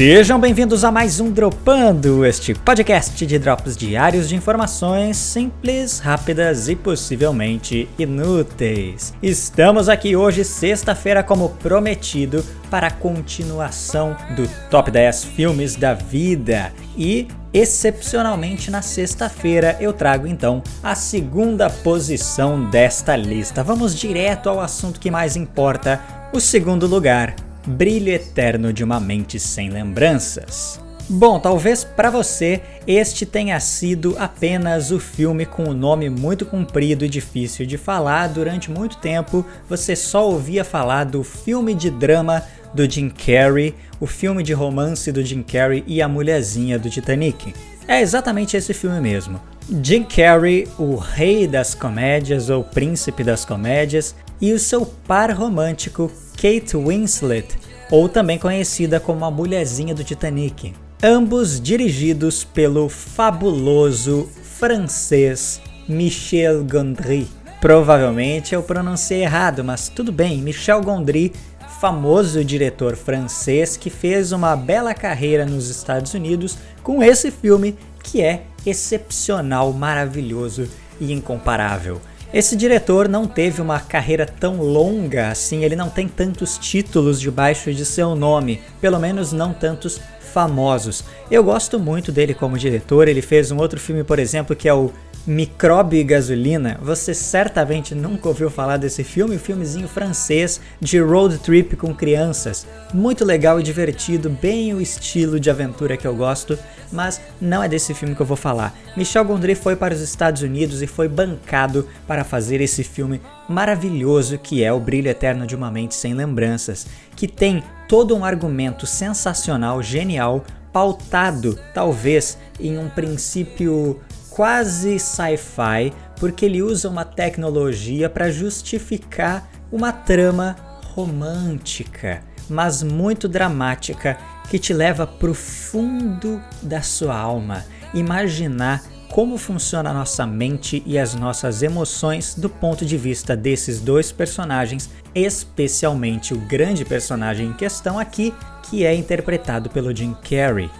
Sejam bem-vindos a mais um Dropando, este podcast de drops diários de informações simples, rápidas e possivelmente inúteis. Estamos aqui hoje, sexta-feira, como prometido, para a continuação do Top 10 Filmes da Vida. E, excepcionalmente, na sexta-feira eu trago então a segunda posição desta lista. Vamos direto ao assunto que mais importa: o segundo lugar Brilho Eterno de uma Mente Sem Lembranças. Bom, talvez para você este tenha sido apenas o filme com o um nome muito comprido e difícil de falar. Durante muito tempo você só ouvia falar do filme de drama do Jim Carrey, o filme de romance do Jim Carrey e a mulherzinha do Titanic. É exatamente esse filme mesmo. Jim Carrey, o rei das comédias ou príncipe das comédias, e o seu par romântico Kate Winslet, ou também conhecida como a mulherzinha do Titanic. Ambos dirigidos pelo fabuloso francês Michel Gondry. Provavelmente eu pronunciei errado, mas tudo bem, Michel Gondry, famoso diretor francês que fez uma bela carreira nos Estados Unidos com esse filme que é excepcional, maravilhoso e incomparável. Esse diretor não teve uma carreira tão longa assim, ele não tem tantos títulos debaixo de seu nome, pelo menos não tantos famosos. Eu gosto muito dele como diretor, ele fez um outro filme, por exemplo, que é o Micróbio e Gasolina, você certamente nunca ouviu falar desse filme, um filmezinho francês de road trip com crianças. Muito legal e divertido, bem o estilo de aventura que eu gosto, mas não é desse filme que eu vou falar. Michel Gondry foi para os Estados Unidos e foi bancado para fazer esse filme maravilhoso que é O Brilho Eterno de uma Mente Sem Lembranças, que tem todo um argumento sensacional, genial, pautado talvez em um princípio quase sci-fi, porque ele usa uma tecnologia para justificar uma trama romântica, mas muito dramática, que te leva para o fundo da sua alma, imaginar como funciona a nossa mente e as nossas emoções do ponto de vista desses dois personagens, especialmente o grande personagem em questão aqui, que é interpretado pelo Jim Carrey.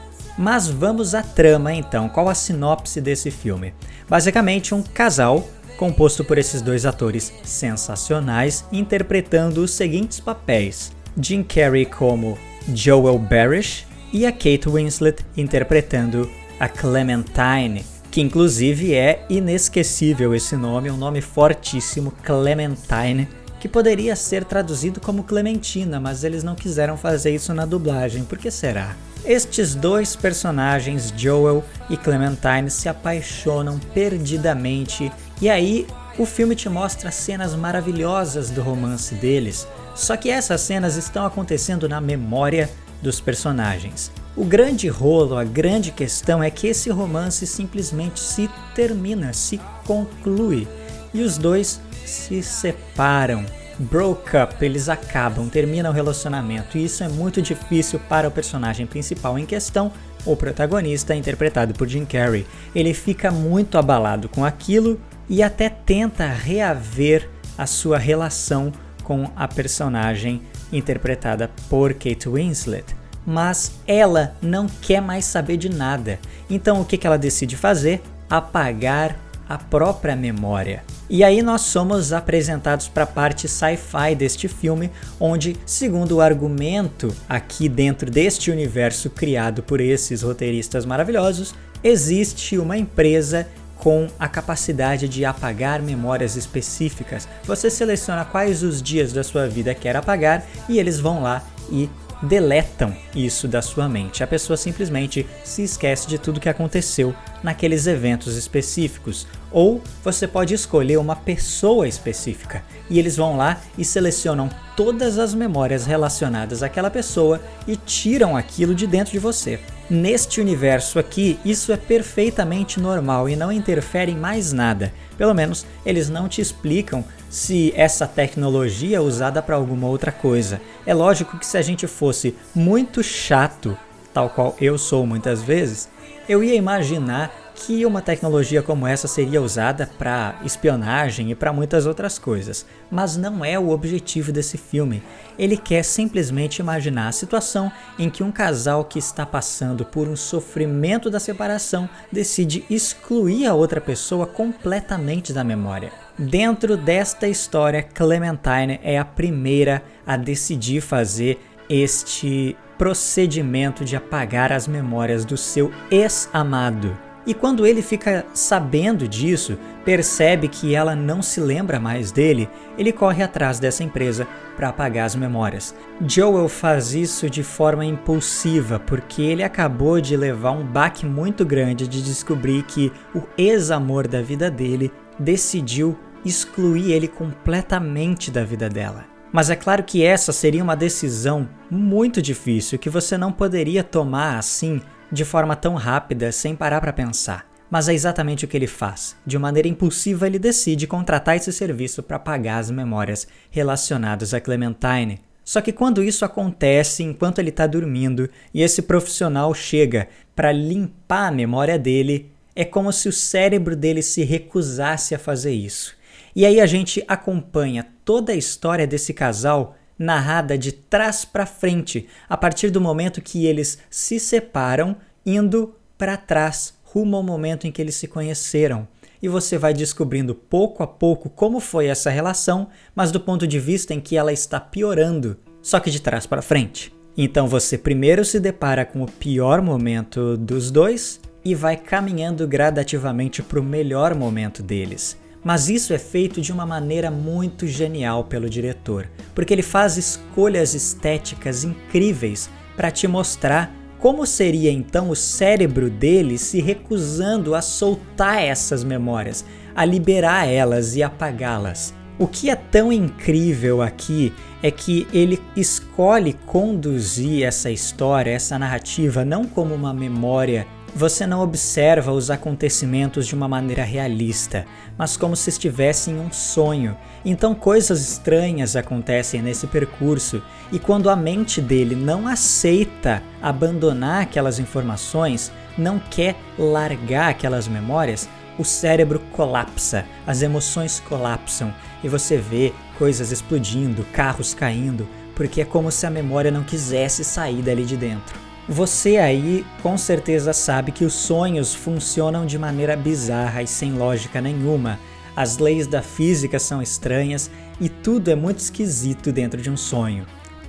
Mas vamos à trama então. Qual a sinopse desse filme? Basicamente, um casal composto por esses dois atores sensacionais interpretando os seguintes papéis: Jim Carrey como Joel Barish e a Kate Winslet interpretando a Clementine, que inclusive é inesquecível esse nome, é um nome fortíssimo, Clementine, que poderia ser traduzido como Clementina, mas eles não quiseram fazer isso na dublagem. Por que será? Estes dois personagens, Joel e Clementine, se apaixonam perdidamente e aí o filme te mostra cenas maravilhosas do romance deles, só que essas cenas estão acontecendo na memória dos personagens. O grande rolo, a grande questão é que esse romance simplesmente se termina, se conclui e os dois se separam broke up, eles acabam, terminam o relacionamento, e isso é muito difícil para o personagem principal em questão, o protagonista, interpretado por Jim Carrey. Ele fica muito abalado com aquilo e até tenta reaver a sua relação com a personagem interpretada por Kate Winslet. Mas ela não quer mais saber de nada. Então o que ela decide fazer? Apagar a própria memória. E aí nós somos apresentados para a parte sci-fi deste filme, onde, segundo o argumento aqui dentro deste universo criado por esses roteiristas maravilhosos, existe uma empresa com a capacidade de apagar memórias específicas. Você seleciona quais os dias da sua vida quer apagar e eles vão lá e deletam isso da sua mente. A pessoa simplesmente se esquece de tudo que aconteceu naqueles eventos específicos. Ou você pode escolher uma pessoa específica e eles vão lá e selecionam todas as memórias relacionadas àquela pessoa e tiram aquilo de dentro de você. Neste universo aqui, isso é perfeitamente normal e não interfere em mais nada. Pelo menos eles não te explicam se essa tecnologia é usada para alguma outra coisa. É lógico que se a gente fosse muito chato, tal qual eu sou muitas vezes, eu ia imaginar que uma tecnologia como essa seria usada para espionagem e para muitas outras coisas, mas não é o objetivo desse filme. Ele quer simplesmente imaginar a situação em que um casal que está passando por um sofrimento da separação decide excluir a outra pessoa completamente da memória. Dentro desta história, Clementine é a primeira a decidir fazer este procedimento de apagar as memórias do seu ex-amado. E quando ele fica sabendo disso, percebe que ela não se lembra mais dele, ele corre atrás dessa empresa para apagar as memórias. Joel faz isso de forma impulsiva, porque ele acabou de levar um baque muito grande de descobrir que o ex-amor da vida dele decidiu excluir ele completamente da vida dela. Mas é claro que essa seria uma decisão muito difícil que você não poderia tomar assim de forma tão rápida sem parar para pensar. Mas é exatamente o que ele faz. De maneira impulsiva, ele decide contratar esse serviço para apagar as memórias relacionadas a Clementine. Só que quando isso acontece enquanto ele está dormindo e esse profissional chega para limpar a memória dele, é como se o cérebro dele se recusasse a fazer isso. E aí a gente acompanha toda a história desse casal narrada de trás para frente, a partir do momento que eles se separam, indo para trás, rumo ao momento em que eles se conheceram. E você vai descobrindo pouco a pouco como foi essa relação, mas do ponto de vista em que ela está piorando, só que de trás para frente. Então você primeiro se depara com o pior momento dos dois e vai caminhando gradativamente para o melhor momento deles. Mas isso é feito de uma maneira muito genial pelo diretor, porque ele faz escolhas estéticas incríveis para te mostrar como seria então o cérebro dele se recusando a soltar essas memórias, a liberar elas e apagá-las. O que é tão incrível aqui é que ele escolhe conduzir essa história, essa narrativa, não como uma memória você não observa os acontecimentos de uma maneira realista, mas como se estivesse em um sonho. Então coisas estranhas acontecem nesse percurso, e quando a mente dele não aceita abandonar aquelas informações, não quer largar aquelas memórias, o cérebro colapsa, as emoções colapsam e você vê coisas explodindo, carros caindo, porque é como se a memória não quisesse sair dali de dentro. Você aí com certeza sabe que os sonhos funcionam de maneira bizarra e sem lógica nenhuma. As leis da física são estranhas e tudo é muito esquisito dentro de um sonho.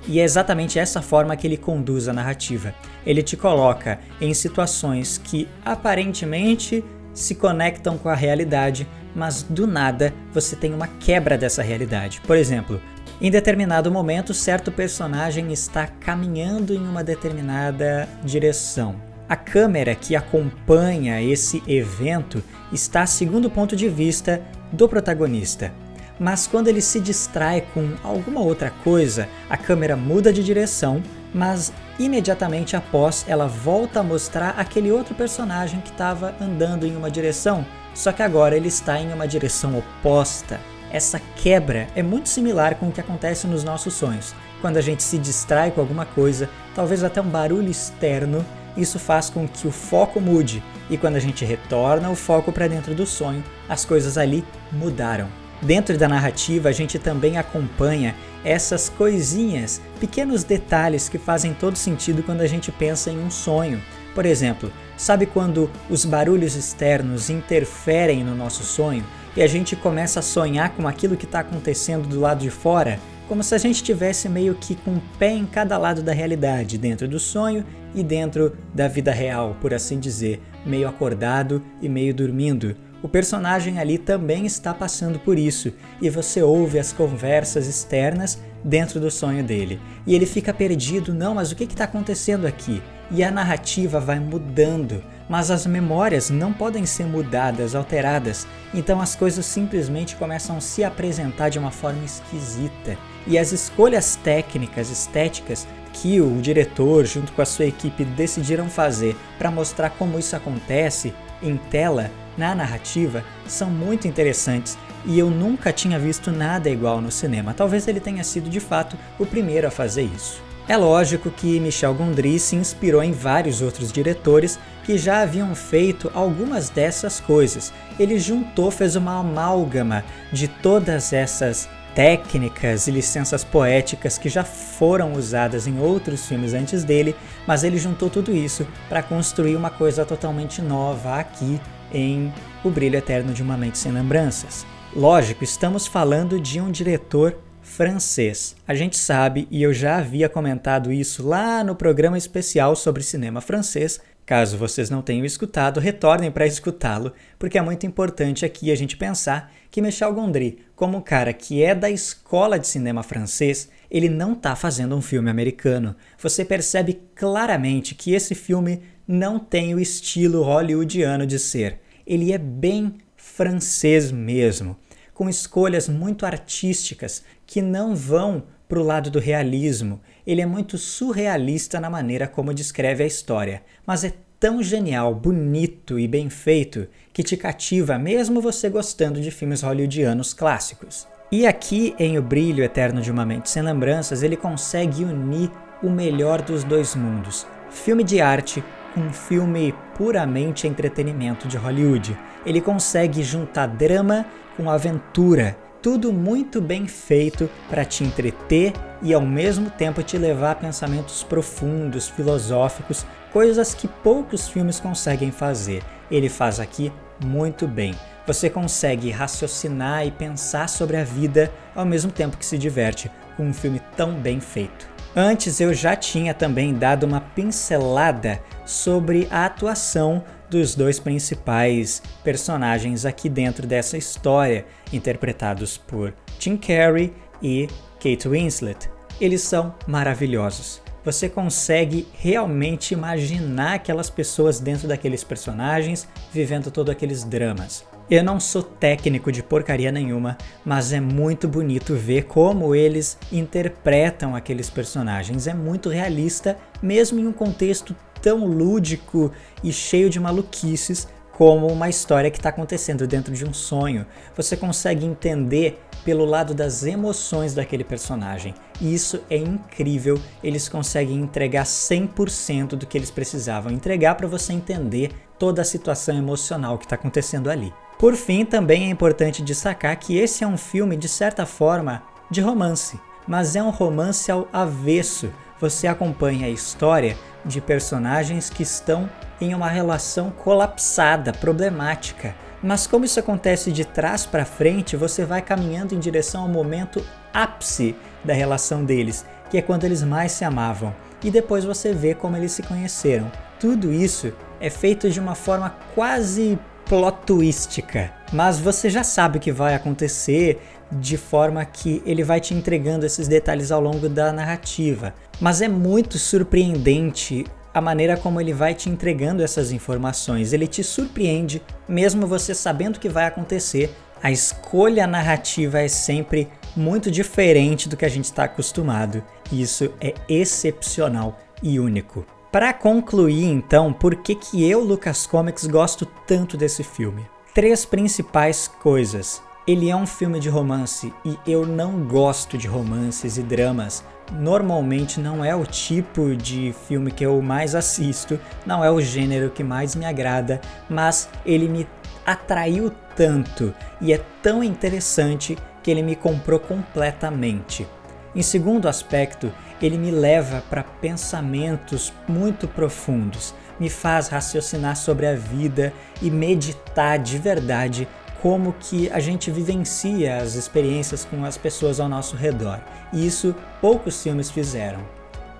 E é exatamente essa forma que ele conduz a narrativa. Ele te coloca em situações que aparentemente se conectam com a realidade, mas do nada você tem uma quebra dessa realidade. Por exemplo, em determinado momento, certo personagem está caminhando em uma determinada direção. A câmera que acompanha esse evento está segundo o ponto de vista do protagonista. Mas quando ele se distrai com alguma outra coisa, a câmera muda de direção, mas imediatamente após ela volta a mostrar aquele outro personagem que estava andando em uma direção, só que agora ele está em uma direção oposta. Essa quebra é muito similar com o que acontece nos nossos sonhos. Quando a gente se distrai com alguma coisa, talvez até um barulho externo, isso faz com que o foco mude, e quando a gente retorna o foco para dentro do sonho, as coisas ali mudaram. Dentro da narrativa, a gente também acompanha essas coisinhas, pequenos detalhes que fazem todo sentido quando a gente pensa em um sonho. Por exemplo, sabe quando os barulhos externos interferem no nosso sonho? E a gente começa a sonhar com aquilo que está acontecendo do lado de fora, como se a gente tivesse meio que com um pé em cada lado da realidade, dentro do sonho e dentro da vida real, por assim dizer, meio acordado e meio dormindo. O personagem ali também está passando por isso, e você ouve as conversas externas dentro do sonho dele. E ele fica perdido, não, mas o que está acontecendo aqui? E a narrativa vai mudando mas as memórias não podem ser mudadas, alteradas, então as coisas simplesmente começam a se apresentar de uma forma esquisita. E as escolhas técnicas, estéticas que o diretor, junto com a sua equipe, decidiram fazer para mostrar como isso acontece em tela, na narrativa, são muito interessantes e eu nunca tinha visto nada igual no cinema. Talvez ele tenha sido de fato o primeiro a fazer isso. É lógico que Michel Gondry se inspirou em vários outros diretores que já haviam feito algumas dessas coisas. Ele juntou, fez uma amálgama de todas essas técnicas e licenças poéticas que já foram usadas em outros filmes antes dele, mas ele juntou tudo isso para construir uma coisa totalmente nova aqui em O Brilho Eterno de uma Mente Sem Lembranças. Lógico, estamos falando de um diretor francês. A gente sabe, e eu já havia comentado isso lá no programa especial sobre cinema francês. Caso vocês não tenham escutado, retornem para escutá-lo, porque é muito importante aqui a gente pensar que Michel Gondry, como um cara que é da escola de cinema francês, ele não está fazendo um filme americano. Você percebe claramente que esse filme não tem o estilo hollywoodiano de ser. Ele é bem francês mesmo com escolhas muito artísticas que não vão para o lado do realismo. Ele é muito surrealista na maneira como descreve a história, mas é tão genial, bonito e bem feito que te cativa mesmo você gostando de filmes hollywoodianos clássicos. E aqui em O Brilho Eterno de uma Mente Sem Lembranças, ele consegue unir o melhor dos dois mundos: filme de arte com um filme puramente entretenimento de Hollywood. Ele consegue juntar drama com aventura, tudo muito bem feito para te entreter e ao mesmo tempo te levar a pensamentos profundos, filosóficos, coisas que poucos filmes conseguem fazer. Ele faz aqui muito bem. Você consegue raciocinar e pensar sobre a vida ao mesmo tempo que se diverte com um filme tão bem feito. Antes eu já tinha também dado uma pincelada sobre a atuação dos dois principais personagens aqui dentro dessa história, interpretados por Jim Carrey e Kate Winslet. Eles são maravilhosos. Você consegue realmente imaginar aquelas pessoas dentro daqueles personagens vivendo todos aqueles dramas. Eu não sou técnico de porcaria nenhuma, mas é muito bonito ver como eles interpretam aqueles personagens. É muito realista, mesmo em um contexto tão lúdico e cheio de maluquices como uma história que está acontecendo dentro de um sonho. Você consegue entender pelo lado das emoções daquele personagem. E isso é incrível. Eles conseguem entregar 100% do que eles precisavam entregar para você entender toda a situação emocional que está acontecendo ali. Por fim, também é importante destacar que esse é um filme, de certa forma, de romance, mas é um romance ao avesso. Você acompanha a história de personagens que estão em uma relação colapsada, problemática. Mas como isso acontece de trás para frente, você vai caminhando em direção ao momento ápice da relação deles, que é quando eles mais se amavam. E depois você vê como eles se conheceram. Tudo isso é feito de uma forma quase plot mas você já sabe o que vai acontecer de forma que ele vai te entregando esses detalhes ao longo da narrativa. Mas é muito surpreendente a maneira como ele vai te entregando essas informações. Ele te surpreende, mesmo você sabendo o que vai acontecer. A escolha narrativa é sempre muito diferente do que a gente está acostumado. E isso é excepcional e único. Para concluir, então, por que, que eu, Lucas Comics, gosto tanto desse filme? Três principais coisas. Ele é um filme de romance e eu não gosto de romances e dramas. Normalmente não é o tipo de filme que eu mais assisto, não é o gênero que mais me agrada, mas ele me atraiu tanto e é tão interessante que ele me comprou completamente. Em segundo aspecto, ele me leva para pensamentos muito profundos, me faz raciocinar sobre a vida e meditar de verdade como que a gente vivencia as experiências com as pessoas ao nosso redor. E isso poucos filmes fizeram.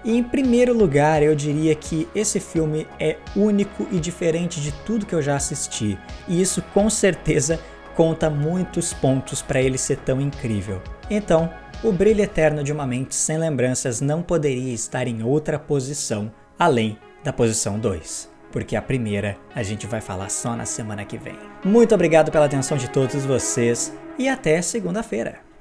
E em primeiro lugar, eu diria que esse filme é único e diferente de tudo que eu já assisti. E isso com certeza conta muitos pontos para ele ser tão incrível. Então, o brilho eterno de uma mente sem lembranças não poderia estar em outra posição além da posição 2 porque a primeira a gente vai falar só na semana que vem. Muito obrigado pela atenção de todos vocês e até segunda-feira.